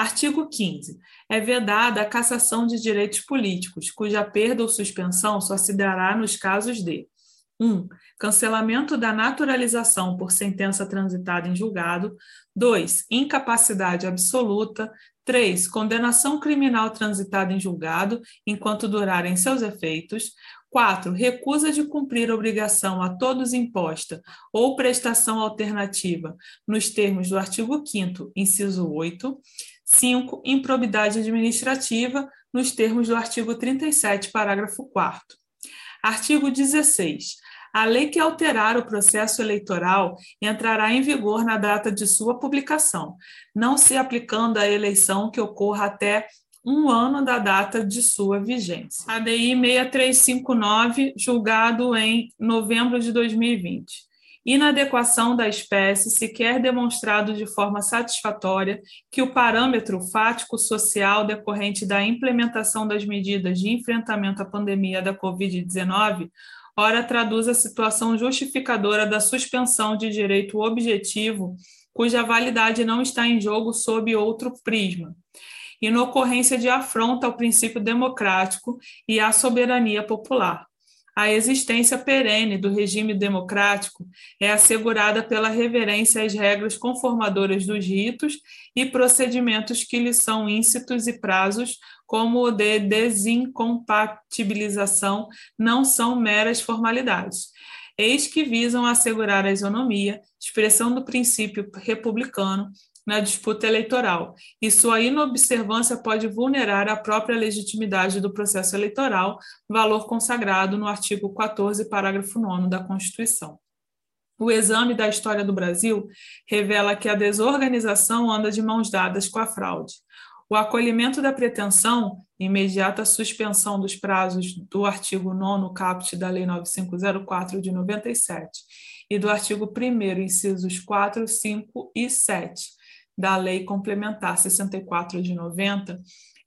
Artigo 15. É vedada a cassação de direitos políticos, cuja perda ou suspensão só se dará nos casos de 1. Cancelamento da naturalização por sentença transitada em julgado. 2. Incapacidade absoluta. 3. Condenação criminal transitada em julgado, enquanto durarem seus efeitos. 4. Recusa de cumprir obrigação a todos imposta ou prestação alternativa nos termos do artigo 5, inciso 8. 5. Improbidade administrativa nos termos do artigo 37, parágrafo 4. Artigo 16. A lei que alterar o processo eleitoral entrará em vigor na data de sua publicação, não se aplicando à eleição que ocorra até um ano da data de sua vigência. ADI 6359, julgado em novembro de 2020 inadequação da espécie se quer demonstrado de forma satisfatória que o parâmetro fático social decorrente da implementação das medidas de enfrentamento à pandemia da Covid-19 ora traduz a situação justificadora da suspensão de direito objetivo cuja validade não está em jogo sob outro prisma, e na ocorrência de afronta ao princípio democrático e à soberania popular. A existência perene do regime democrático é assegurada pela reverência às regras conformadoras dos ritos e procedimentos que lhes são íncitos e prazos, como o de desincompatibilização, não são meras formalidades. Eis que visam assegurar a isonomia, expressão do princípio republicano, na disputa eleitoral, e sua inobservância pode vulnerar a própria legitimidade do processo eleitoral, valor consagrado no artigo 14, parágrafo 9 da Constituição. O exame da história do Brasil revela que a desorganização anda de mãos dadas com a fraude. O acolhimento da pretensão, imediata suspensão dos prazos do artigo 9 caput da Lei 9504 de 97 e do artigo 1 incisos 4, 5 e 7 da Lei Complementar 64 de 90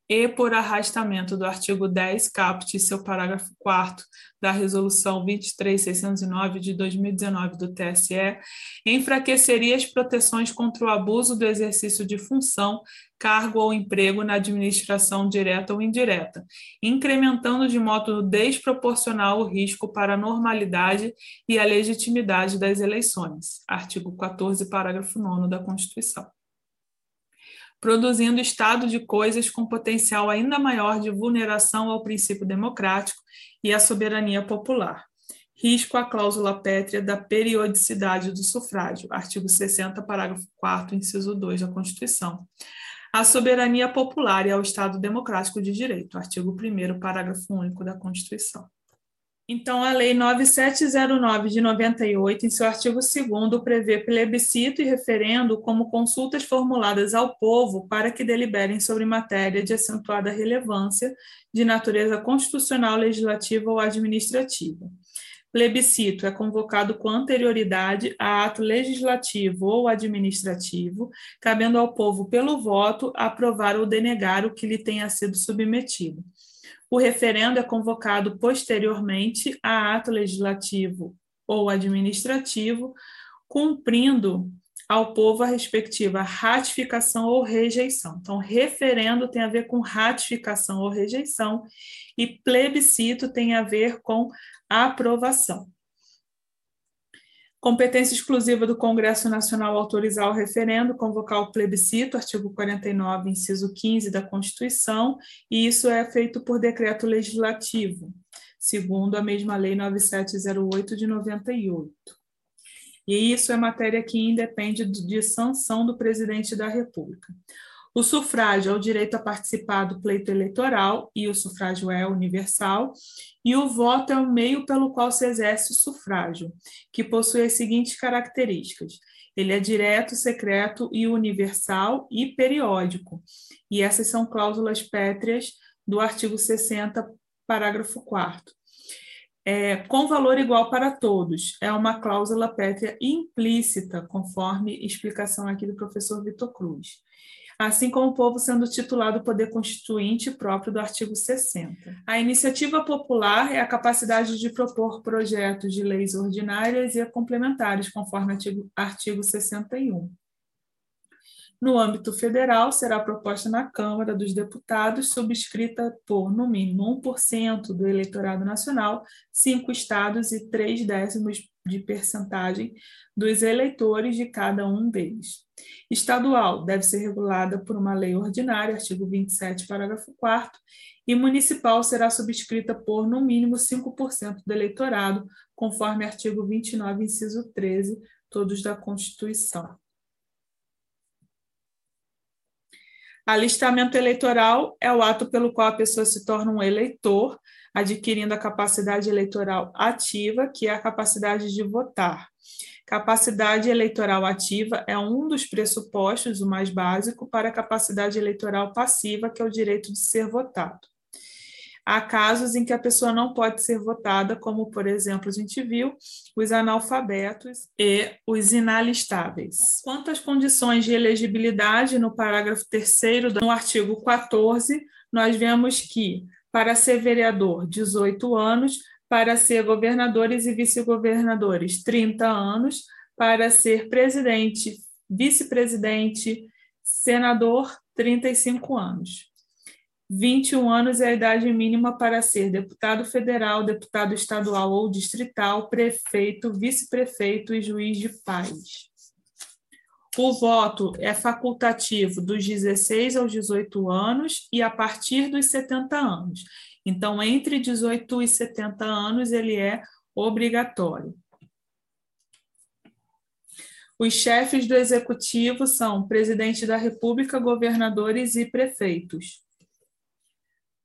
e por arrastamento do artigo 10 caput seu parágrafo 4 da Resolução 23609 de 2019 do TSE, enfraqueceria as proteções contra o abuso do exercício de função, cargo ou emprego na administração direta ou indireta, incrementando de modo desproporcional o risco para a normalidade e a legitimidade das eleições. Artigo 14, parágrafo 9 da Constituição produzindo estado de coisas com potencial ainda maior de vulneração ao princípio democrático e à soberania popular. Risco à cláusula pétrea da periodicidade do sufrágio, artigo 60, parágrafo 4, inciso 2 da Constituição. A soberania popular e ao Estado democrático de direito, artigo 1, parágrafo único da Constituição. Então, a Lei 9709 de 98, em seu artigo 2, prevê plebiscito e referendo como consultas formuladas ao povo para que deliberem sobre matéria de acentuada relevância de natureza constitucional, legislativa ou administrativa. Plebiscito é convocado com anterioridade a ato legislativo ou administrativo, cabendo ao povo, pelo voto, aprovar ou denegar o que lhe tenha sido submetido. O referendo é convocado posteriormente a ato legislativo ou administrativo, cumprindo ao povo a respectiva ratificação ou rejeição. Então, referendo tem a ver com ratificação ou rejeição, e plebiscito tem a ver com aprovação. Competência exclusiva do Congresso Nacional autorizar o referendo, convocar o plebiscito, artigo 49, inciso 15 da Constituição, e isso é feito por decreto legislativo, segundo a mesma Lei 9708 de 98. E isso é matéria que independe de sanção do presidente da República. O sufrágio é o direito a participar do pleito eleitoral, e o sufrágio é universal, e o voto é o meio pelo qual se exerce o sufrágio, que possui as seguintes características: ele é direto, secreto e universal e periódico. E essas são cláusulas pétreas do artigo 60, parágrafo 4 é, com valor igual para todos. É uma cláusula pétrea implícita, conforme explicação aqui do professor Vitor Cruz assim como o povo sendo titulado poder constituinte próprio do artigo 60. A iniciativa popular é a capacidade de propor projetos de leis ordinárias e complementares, conforme artigo, artigo 61. No âmbito federal, será proposta na Câmara dos Deputados, subscrita por, no mínimo, 1% do eleitorado nacional, cinco estados e três décimos de percentagem dos eleitores de cada um deles. Estadual deve ser regulada por uma lei ordinária, artigo 27, parágrafo 4 e municipal será subscrita por, no mínimo, 5% do eleitorado, conforme artigo 29, inciso 13, todos da Constituição. Alistamento eleitoral é o ato pelo qual a pessoa se torna um eleitor, adquirindo a capacidade eleitoral ativa, que é a capacidade de votar. Capacidade eleitoral ativa é um dos pressupostos, o mais básico, para a capacidade eleitoral passiva, que é o direito de ser votado. Há casos em que a pessoa não pode ser votada, como, por exemplo, a gente viu, os analfabetos e os inalistáveis. Quanto às condições de elegibilidade, no parágrafo 3 no artigo 14, nós vemos que, para ser vereador, 18 anos, para ser governadores e vice-governadores, 30 anos, para ser presidente, vice-presidente, senador, 35 anos. 21 anos é a idade mínima para ser deputado federal, deputado estadual ou distrital, prefeito, vice-prefeito e juiz de paz. O voto é facultativo dos 16 aos 18 anos e a partir dos 70 anos. Então, entre 18 e 70 anos, ele é obrigatório. Os chefes do executivo são presidente da República, governadores e prefeitos.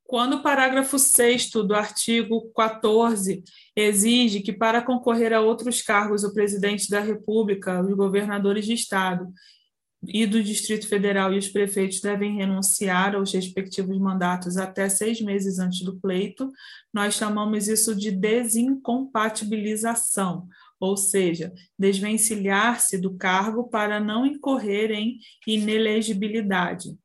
Quando o parágrafo 6 do artigo 14 exige que, para concorrer a outros cargos, o presidente da República, os governadores de Estado e do Distrito Federal e os prefeitos devem renunciar aos respectivos mandatos até seis meses antes do pleito, nós chamamos isso de desincompatibilização, ou seja, desvencilhar-se do cargo para não incorrer em inelegibilidade.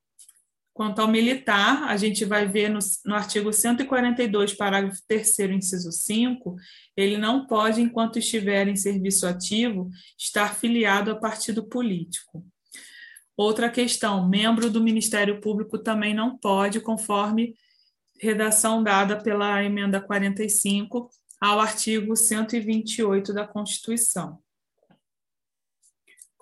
Quanto ao militar, a gente vai ver no, no artigo 142, parágrafo 3, inciso 5, ele não pode, enquanto estiver em serviço ativo, estar filiado a partido político. Outra questão: membro do Ministério Público também não pode, conforme redação dada pela emenda 45 ao artigo 128 da Constituição.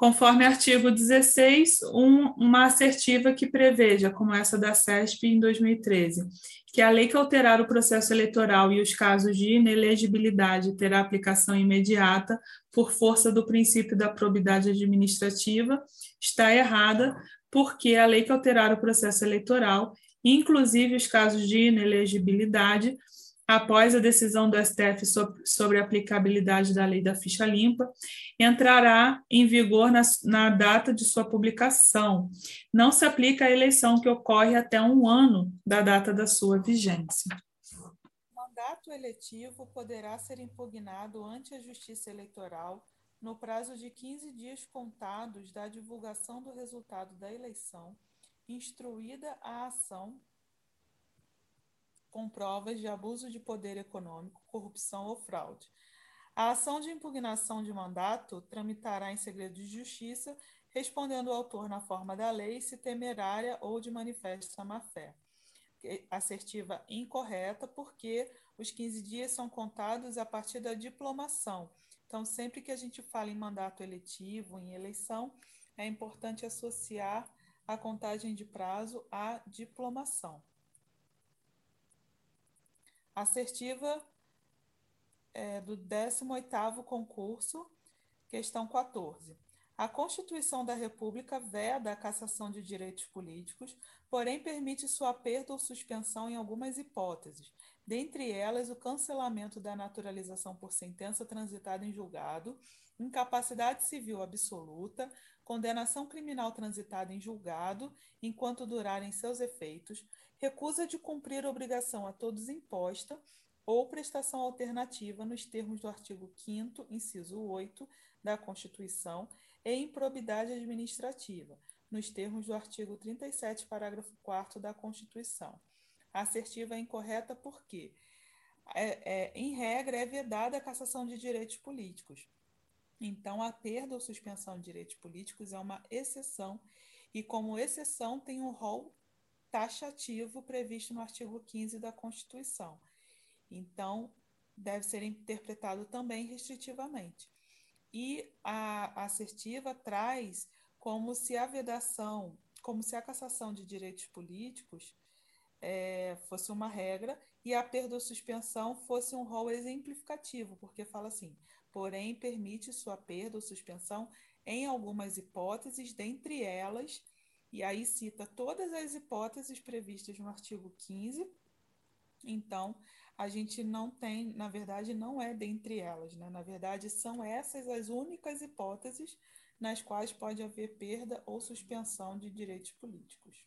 Conforme artigo 16, um, uma assertiva que preveja, como essa da CESP em 2013, que a lei que alterar o processo eleitoral e os casos de inelegibilidade terá aplicação imediata por força do princípio da probidade administrativa, está errada, porque a lei que alterar o processo eleitoral, inclusive os casos de inelegibilidade, após a decisão do STF sobre a aplicabilidade da lei da ficha limpa, entrará em vigor na, na, data de sua publicação. Não se aplica à eleição que ocorre até um ano da data da sua vigência. O mandato eletivo poderá ser impugnado ante a Justiça Eleitoral no prazo de 15 dias contados da divulgação do resultado da eleição, instruída a ação com provas de abuso de poder econômico, corrupção ou fraude. A ação de impugnação de mandato tramitará em segredo de justiça, respondendo o autor na forma da lei, se temerária ou de manifesta má-fé. Assertiva incorreta, porque os 15 dias são contados a partir da diplomação. Então, sempre que a gente fala em mandato eletivo, em eleição, é importante associar a contagem de prazo à diplomação. Assertiva é, do 18º concurso, questão 14. A Constituição da República veda a cassação de direitos políticos, porém permite sua perda ou suspensão em algumas hipóteses, dentre elas o cancelamento da naturalização por sentença transitada em julgado, incapacidade civil absoluta, condenação criminal transitada em julgado enquanto durarem seus efeitos, recusa de cumprir obrigação a todos imposta ou prestação alternativa nos termos do artigo 5 inciso 8 da Constituição e improbidade administrativa, nos termos do artigo 37, parágrafo 4 da Constituição. A assertiva é incorreta porque, é, é, em regra, é vedada a cassação de direitos políticos. Então, a perda ou suspensão de direitos políticos é uma exceção e, como exceção, tem um rol taxativo previsto no artigo 15 da Constituição. Então, deve ser interpretado também restritivamente. E a assertiva traz como se a vedação, como se a cassação de direitos políticos é, fosse uma regra e a perda ou suspensão fosse um rol exemplificativo, porque fala assim, porém permite sua perda ou suspensão em algumas hipóteses, dentre elas, e aí cita todas as hipóteses previstas no artigo 15. Então, a gente não tem, na verdade, não é dentre elas, né? Na verdade, são essas as únicas hipóteses nas quais pode haver perda ou suspensão de direitos políticos.